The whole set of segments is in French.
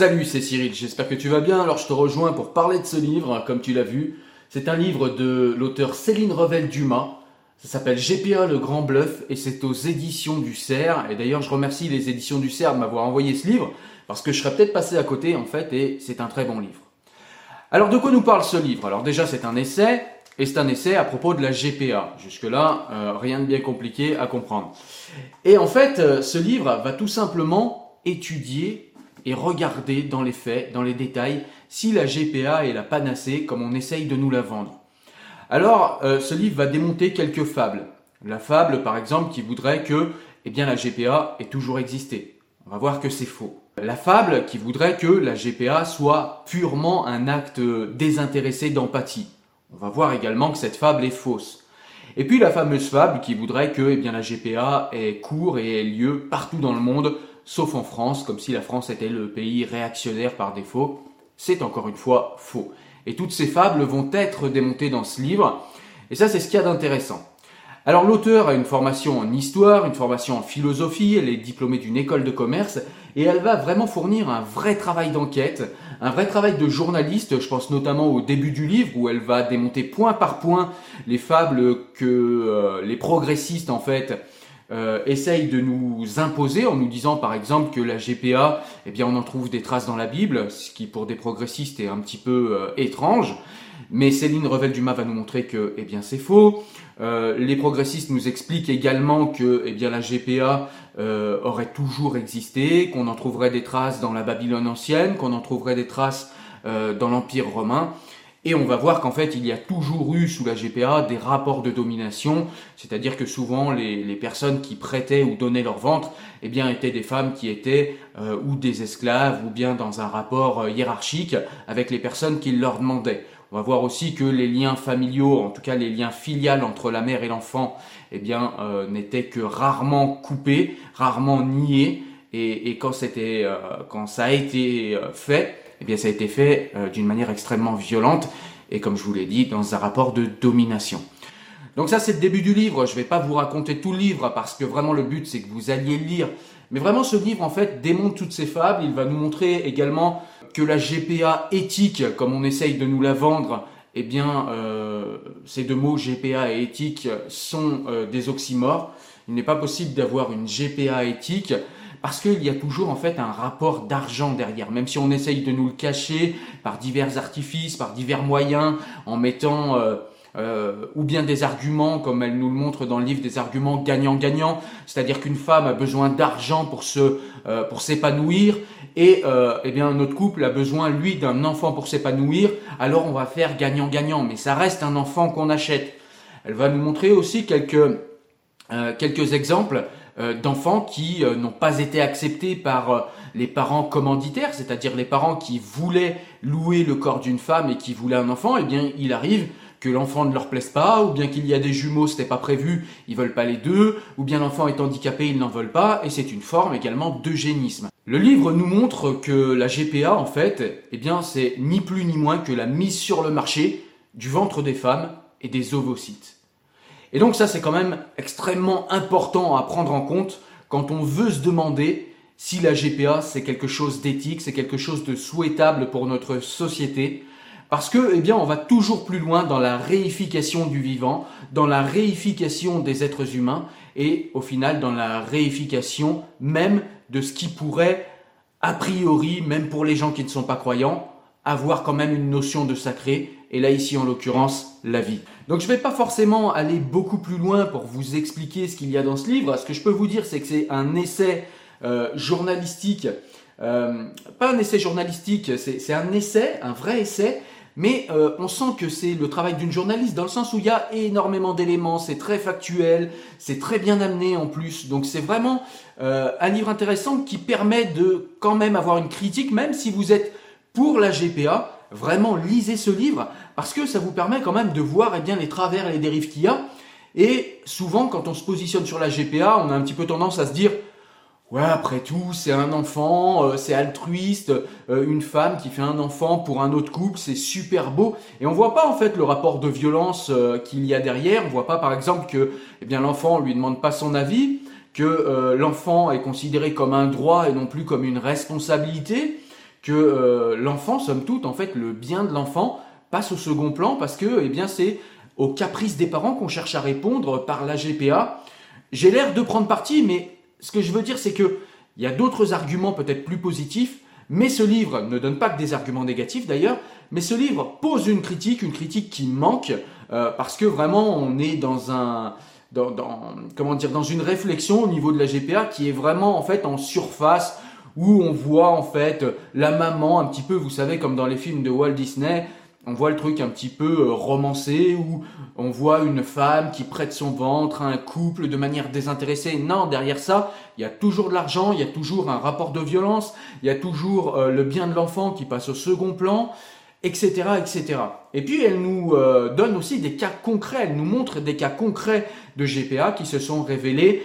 Salut, c'est Cyril, j'espère que tu vas bien. Alors je te rejoins pour parler de ce livre, comme tu l'as vu. C'est un livre de l'auteur Céline Revel-Dumas. Ça s'appelle GPA le grand bluff et c'est aux éditions du Cerf. Et d'ailleurs, je remercie les éditions du Cerf de m'avoir envoyé ce livre parce que je serais peut-être passé à côté en fait et c'est un très bon livre. Alors de quoi nous parle ce livre? Alors déjà, c'est un essai et c'est un essai à propos de la GPA. Jusque-là, euh, rien de bien compliqué à comprendre. Et en fait, euh, ce livre va tout simplement étudier et regarder dans les faits, dans les détails, si la GPA est la panacée comme on essaye de nous la vendre. Alors, euh, ce livre va démonter quelques fables. La fable, par exemple, qui voudrait que eh bien, la GPA ait toujours existé. On va voir que c'est faux. La fable qui voudrait que la GPA soit purement un acte désintéressé d'empathie. On va voir également que cette fable est fausse. Et puis la fameuse fable qui voudrait que eh bien, la GPA ait cours et ait lieu partout dans le monde sauf en France, comme si la France était le pays réactionnaire par défaut. C'est encore une fois faux. Et toutes ces fables vont être démontées dans ce livre. Et ça, c'est ce qu'il y a d'intéressant. Alors l'auteur a une formation en histoire, une formation en philosophie, elle est diplômée d'une école de commerce et elle va vraiment fournir un vrai travail d'enquête, un vrai travail de journaliste, je pense notamment au début du livre où elle va démonter point par point les fables que euh, les progressistes en fait euh, essaye de nous imposer en nous disant par exemple que la GPA, eh bien on en trouve des traces dans la Bible, ce qui pour des progressistes est un petit peu euh, étrange. Mais Céline Revel-Dumas va nous montrer que eh bien c'est faux. Euh, les progressistes nous expliquent également que eh bien la GPA aurait toujours existé, qu'on en trouverait des traces dans la Babylone ancienne, qu'on en trouverait des traces dans l'Empire romain. Et on va voir qu'en fait, il y a toujours eu sous la GPA des rapports de domination, c'est-à-dire que souvent les, les, personnes qui prêtaient ou donnaient leur ventre, eh bien, étaient des femmes qui étaient euh, ou des esclaves ou bien dans un rapport euh, hiérarchique avec les personnes qui leur demandaient. On va voir aussi que les liens familiaux, en tout cas les liens filiales entre la mère et l'enfant, eh bien, euh, n'étaient que rarement coupés, rarement niés. Et, et quand c'était, euh, quand ça a été fait, eh bien ça a été fait euh, d'une manière extrêmement violente et comme je vous l'ai dit, dans un rapport de domination. Donc ça c'est le début du livre, je ne vais pas vous raconter tout le livre parce que vraiment le but c'est que vous alliez le lire. Mais vraiment ce livre en fait démonte toutes ces fables, il va nous montrer également que la GPA éthique, comme on essaye de nous la vendre, eh bien euh, ces deux mots GPA et éthique sont euh, des oxymores. Il n'est pas possible d'avoir une GPA éthique parce qu'il y a toujours en fait un rapport d'argent derrière, même si on essaye de nous le cacher par divers artifices, par divers moyens, en mettant euh, euh, ou bien des arguments, comme elle nous le montre dans le livre, des arguments gagnant-gagnant, c'est-à-dire qu'une femme a besoin d'argent pour se euh, pour s'épanouir et euh, eh bien notre couple a besoin lui d'un enfant pour s'épanouir, alors on va faire gagnant-gagnant, mais ça reste un enfant qu'on achète. Elle va nous montrer aussi quelques quelques exemples d'enfants qui euh, n'ont pas été acceptés par euh, les parents commanditaires, c'est-à-dire les parents qui voulaient louer le corps d'une femme et qui voulaient un enfant, eh bien il arrive que l'enfant ne leur plaise pas, ou bien qu'il y a des jumeaux, c'était pas prévu, ils veulent pas les deux, ou bien l'enfant est handicapé, ils n'en veulent pas, et c'est une forme également d'eugénisme. Le livre nous montre que la GPA, en fait, eh bien, c'est ni plus ni moins que la mise sur le marché du ventre des femmes et des ovocytes. Et donc ça, c'est quand même extrêmement important à prendre en compte quand on veut se demander si la GPA, c'est quelque chose d'éthique, c'est quelque chose de souhaitable pour notre société. Parce que, eh bien, on va toujours plus loin dans la réification du vivant, dans la réification des êtres humains et au final dans la réification même de ce qui pourrait, a priori, même pour les gens qui ne sont pas croyants, avoir quand même une notion de sacré, et là ici en l'occurrence la vie. Donc je ne vais pas forcément aller beaucoup plus loin pour vous expliquer ce qu'il y a dans ce livre. Ce que je peux vous dire, c'est que c'est un essai euh, journalistique, euh, pas un essai journalistique, c'est un essai, un vrai essai, mais euh, on sent que c'est le travail d'une journaliste dans le sens où il y a énormément d'éléments, c'est très factuel, c'est très bien amené en plus. Donc c'est vraiment euh, un livre intéressant qui permet de quand même avoir une critique, même si vous êtes pour la GPA, vraiment lisez ce livre parce que ça vous permet quand même de voir eh bien, les travers et les dérives qu'il y a. Et souvent, quand on se positionne sur la GPA, on a un petit peu tendance à se dire Ouais, après tout, c'est un enfant, euh, c'est altruiste, euh, une femme qui fait un enfant pour un autre couple, c'est super beau. Et on voit pas en fait le rapport de violence euh, qu'il y a derrière. On voit pas par exemple que eh bien l'enfant lui demande pas son avis, que l'enfant est considéré comme un droit et non plus comme une responsabilité que euh, l'enfant, somme toute, en fait, le bien de l'enfant passe au second plan parce que, eh bien, c'est aux caprices des parents qu'on cherche à répondre par la GPA. J'ai l'air de prendre parti, mais ce que je veux dire, c'est que il y a d'autres arguments peut-être plus positifs, mais ce livre ne donne pas que des arguments négatifs d'ailleurs, mais ce livre pose une critique, une critique qui manque, euh, parce que vraiment on est dans un, dans, comment dire, dans une réflexion au niveau de la GPA qui est vraiment en fait en surface, où on voit en fait la maman un petit peu, vous savez, comme dans les films de Walt Disney, on voit le truc un petit peu euh, romancé où on voit une femme qui prête son ventre à un couple de manière désintéressée. Non, derrière ça, il y a toujours de l'argent, il y a toujours un rapport de violence, il y a toujours euh, le bien de l'enfant qui passe au second plan, etc., etc. Et puis elle nous euh, donne aussi des cas concrets, elle nous montre des cas concrets de GPA qui se sont révélés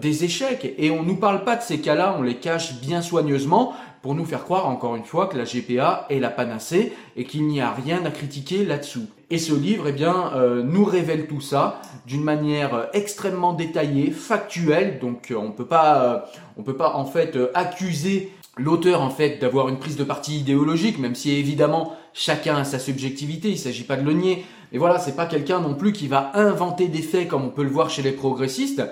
des échecs. Et on ne nous parle pas de ces cas-là, on les cache bien soigneusement pour nous faire croire encore une fois que la GPA est la panacée et qu'il n'y a rien à critiquer là-dessous. Et ce livre, eh bien, euh, nous révèle tout ça d'une manière euh, extrêmement détaillée, factuelle. Donc, euh, on peut pas, on peut pas en fait accuser l'auteur en fait d'avoir une prise de parti idéologique, même si évidemment chacun a sa subjectivité. Il s'agit pas de le nier. Mais voilà, c'est pas quelqu'un non plus qui va inventer des faits comme on peut le voir chez les progressistes.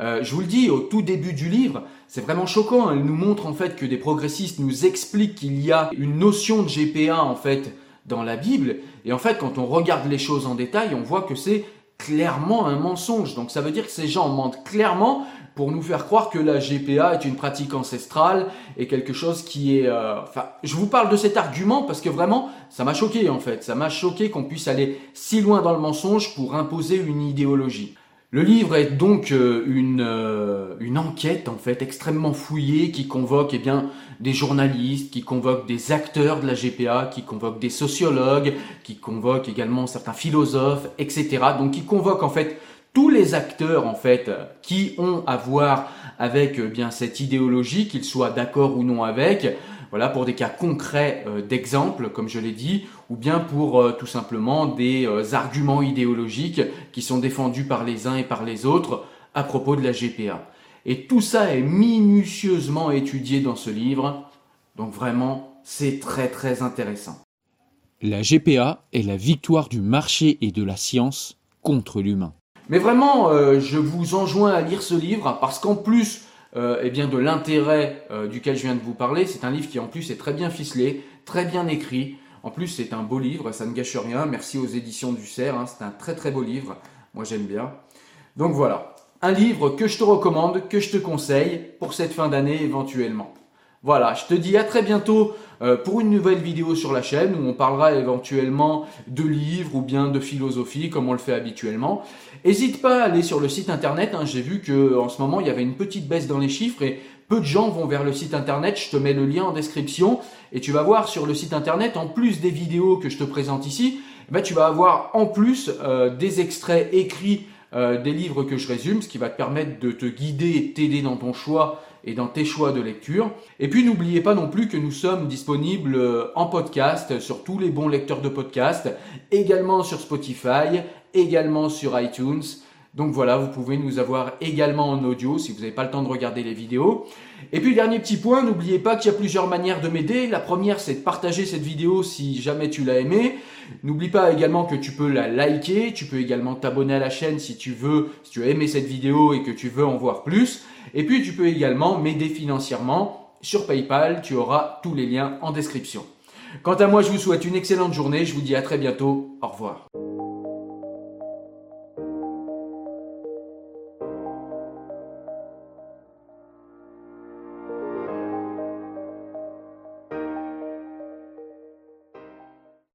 Euh, je vous le dis, au tout début du livre, c'est vraiment choquant. Hein. Elle nous montre en fait que des progressistes nous expliquent qu'il y a une notion de GPA en fait dans la Bible. Et en fait, quand on regarde les choses en détail, on voit que c'est clairement un mensonge. Donc ça veut dire que ces gens mentent clairement pour nous faire croire que la GPA est une pratique ancestrale et quelque chose qui est... Euh, enfin, je vous parle de cet argument parce que vraiment, ça m'a choqué en fait. Ça m'a choqué qu'on puisse aller si loin dans le mensonge pour imposer une idéologie. Le livre est donc euh, une, euh, une enquête en fait extrêmement fouillée qui convoque eh bien des journalistes, qui convoque des acteurs de la GPA, qui convoque des sociologues, qui convoque également certains philosophes, etc. Donc qui convoque en fait tous les acteurs en fait qui ont à voir avec euh, bien cette idéologie, qu'ils soient d'accord ou non avec, voilà, pour des cas concrets euh, d'exemple, comme je l'ai dit, ou bien pour euh, tout simplement des euh, arguments idéologiques qui sont défendus par les uns et par les autres à propos de la GPA. Et tout ça est minutieusement étudié dans ce livre, donc vraiment, c'est très très intéressant. La GPA est la victoire du marché et de la science contre l'humain. Mais vraiment, je vous enjoins à lire ce livre parce qu'en plus euh, eh bien de l'intérêt euh, duquel je viens de vous parler. C'est un livre qui en plus est très bien ficelé, très bien écrit. En plus, c'est un beau livre, ça ne gâche rien. Merci aux éditions du Cerf, hein. c'est un très très beau livre. Moi, j'aime bien. Donc voilà, un livre que je te recommande, que je te conseille pour cette fin d'année éventuellement. Voilà, je te dis à très bientôt euh, pour une nouvelle vidéo sur la chaîne où on parlera éventuellement de livres ou bien de philosophie comme on le fait habituellement. N'hésite pas à aller sur le site internet, hein. j'ai vu qu'en ce moment il y avait une petite baisse dans les chiffres et peu de gens vont vers le site internet, je te mets le lien en description et tu vas voir sur le site internet, en plus des vidéos que je te présente ici, eh ben, tu vas avoir en plus euh, des extraits écrits euh, des livres que je résume, ce qui va te permettre de te guider et t'aider dans ton choix et dans tes choix de lecture. Et puis n'oubliez pas non plus que nous sommes disponibles euh, en podcast sur tous les bons lecteurs de podcast, également sur Spotify, également sur iTunes. Donc voilà, vous pouvez nous avoir également en audio si vous n'avez pas le temps de regarder les vidéos. Et puis dernier petit point, n'oubliez pas qu'il y a plusieurs manières de m'aider. La première, c'est de partager cette vidéo si jamais tu l'as aimée. N'oublie pas également que tu peux la liker, tu peux également t'abonner à la chaîne si tu veux, si tu as aimé cette vidéo et que tu veux en voir plus. Et puis tu peux également m'aider financièrement sur PayPal, tu auras tous les liens en description. Quant à moi, je vous souhaite une excellente journée, je vous dis à très bientôt, au revoir.